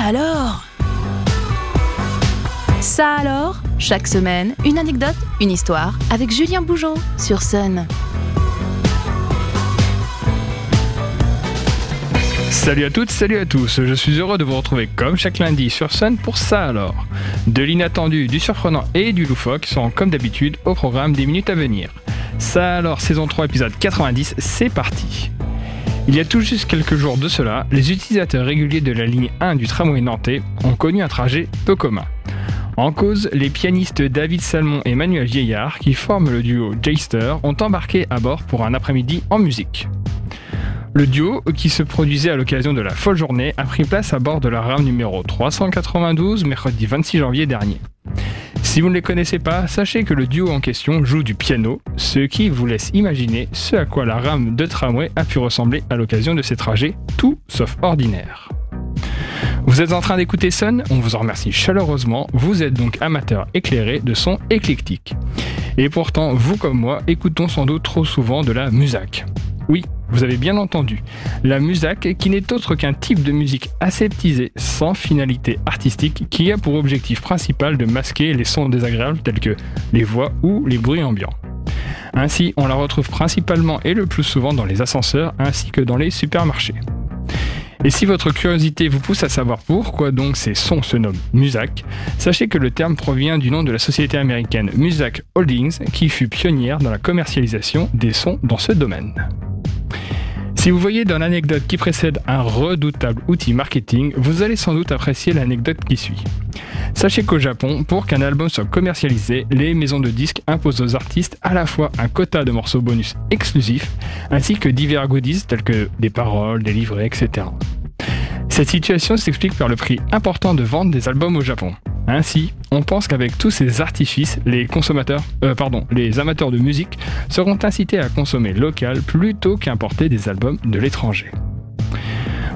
alors Ça alors Chaque semaine, une anecdote, une histoire avec Julien Bougeot sur Sun. Salut à toutes, salut à tous, je suis heureux de vous retrouver comme chaque lundi sur Sun pour ça alors. De l'inattendu, du surprenant et du loufoque sont comme d'habitude au programme des minutes à venir. Ça alors, saison 3, épisode 90, c'est parti. Il y a tout juste quelques jours de cela, les utilisateurs réguliers de la ligne 1 du tramway nantais ont connu un trajet peu commun. En cause, les pianistes David Salmon et Manuel Vieillard, qui forment le duo Jayster, ont embarqué à bord pour un après-midi en musique. Le duo, qui se produisait à l'occasion de la folle journée, a pris place à bord de la rame numéro 392 mercredi 26 janvier dernier. Si vous ne les connaissez pas, sachez que le duo en question joue du piano, ce qui vous laisse imaginer ce à quoi la rame de tramway a pu ressembler à l'occasion de ces trajets, tout sauf ordinaires. Vous êtes en train d'écouter Sun, on vous en remercie chaleureusement, vous êtes donc amateur éclairé de son éclectique. Et pourtant, vous comme moi, écoutons sans doute trop souvent de la musique. Oui, vous avez bien entendu. La musique qui n'est autre qu'un type de musique aseptisée, sans finalité artistique, qui a pour objectif principal de masquer les sons désagréables tels que les voix ou les bruits ambiants. Ainsi, on la retrouve principalement et le plus souvent dans les ascenseurs ainsi que dans les supermarchés. Et si votre curiosité vous pousse à savoir pourquoi donc ces sons se nomment Musac, sachez que le terme provient du nom de la société américaine Musac Holdings qui fut pionnière dans la commercialisation des sons dans ce domaine. Si vous voyez dans l'anecdote qui précède un redoutable outil marketing, vous allez sans doute apprécier l'anecdote qui suit. Sachez qu'au Japon, pour qu'un album soit commercialisé, les maisons de disques imposent aux artistes à la fois un quota de morceaux bonus exclusifs, ainsi que divers goodies tels que des paroles, des livrets, etc. Cette situation s'explique par le prix important de vente des albums au Japon. Ainsi, on pense qu'avec tous ces artifices, les consommateurs, euh, les amateurs de musique seront incités à consommer local plutôt qu'importer des albums de l'étranger.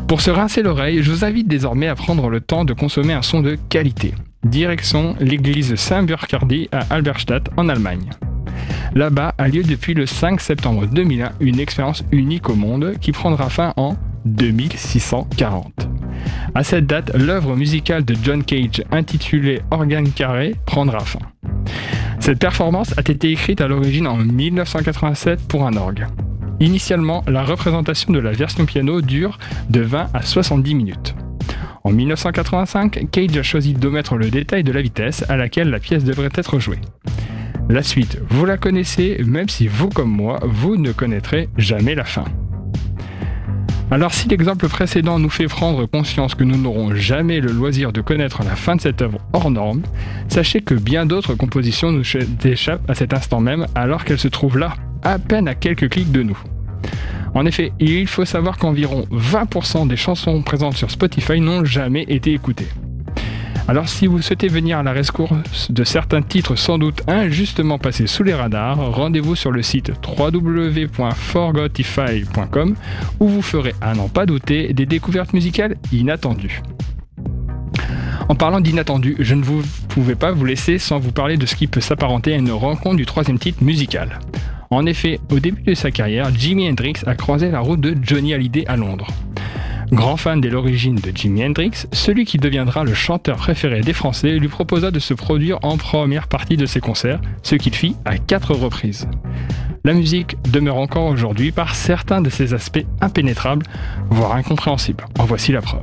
Pour se rincer l'oreille, je vous invite désormais à prendre le temps de consommer un son de qualité. Direction l'église Saint-Burcardi à Alberstadt en Allemagne. Là-bas a lieu depuis le 5 septembre 2001 une expérience unique au monde qui prendra fin en 2640. À cette date, l'œuvre musicale de John Cage intitulée Organe carré prendra fin. Cette performance a été écrite à l'origine en 1987 pour un orgue. Initialement, la représentation de la version piano dure de 20 à 70 minutes. En 1985, Cage a choisi d'omettre le détail de la vitesse à laquelle la pièce devrait être jouée. La suite, vous la connaissez, même si vous comme moi, vous ne connaîtrez jamais la fin. Alors si l'exemple précédent nous fait prendre conscience que nous n'aurons jamais le loisir de connaître la fin de cette œuvre hors norme, sachez que bien d'autres compositions nous échappent à cet instant même alors qu'elles se trouvent là, à peine à quelques clics de nous. En effet, il faut savoir qu'environ 20% des chansons présentes sur Spotify n'ont jamais été écoutées. Alors si vous souhaitez venir à la rescourse de certains titres sans doute injustement passés sous les radars, rendez-vous sur le site www.forgotify.com où vous ferez, à n'en pas douter, des découvertes musicales inattendues. En parlant d'inattendu, je ne vous pouvais pas vous laisser sans vous parler de ce qui peut s'apparenter à une rencontre du troisième titre musical. En effet, au début de sa carrière, Jimi Hendrix a croisé la route de Johnny Hallyday à Londres. Grand fan dès l'origine de Jimi Hendrix, celui qui deviendra le chanteur préféré des Français lui proposa de se produire en première partie de ses concerts, ce qu'il fit à quatre reprises. La musique demeure encore aujourd'hui par certains de ses aspects impénétrables, voire incompréhensibles. En voici la preuve.